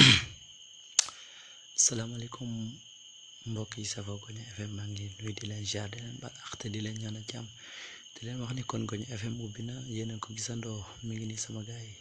salaamaaleykum mbokk yi safoo Ngoné FM maa ngi nuyu di leen jaar di leen ba axte di leen ñaanal jàmm di leen wax ni kon Ngoné FM ubbi na yéen ko gisandoo mi ngi nii sama gaay yi